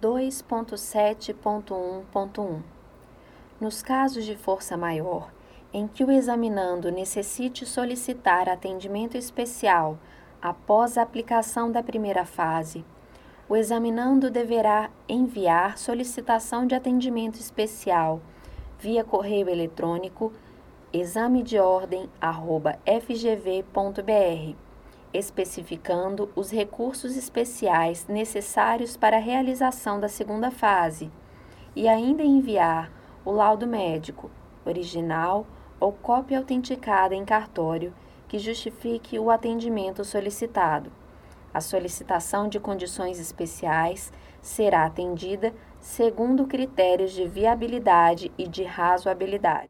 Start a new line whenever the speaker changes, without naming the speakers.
2.7.1.1 Nos casos de força maior, em que o examinando necessite solicitar atendimento especial após a aplicação da primeira fase, o examinando deverá enviar solicitação de atendimento especial via correio eletrônico examedeordem@fgv.br, especificando os recursos especiais necessários para a realização da segunda fase e ainda enviar o laudo médico original ou cópia autenticada em cartório que justifique o atendimento solicitado. A solicitação de condições especiais será atendida segundo critérios de viabilidade e de razoabilidade.